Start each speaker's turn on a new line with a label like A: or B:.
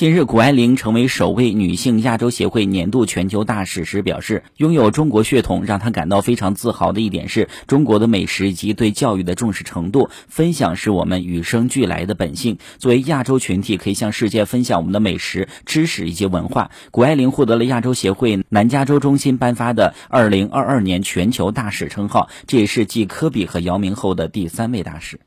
A: 近日，谷爱凌成为首位女性亚洲协会年度全球大使时表示，拥有中国血统让她感到非常自豪的一点是中国的美食以及对教育的重视程度。分享是我们与生俱来的本性。作为亚洲群体，可以向世界分享我们的美食、知识以及文化。谷爱凌获得了亚洲协会南加州中心颁发的二零二二年全球大使称号，这也是继科比和姚明后的第三位大使。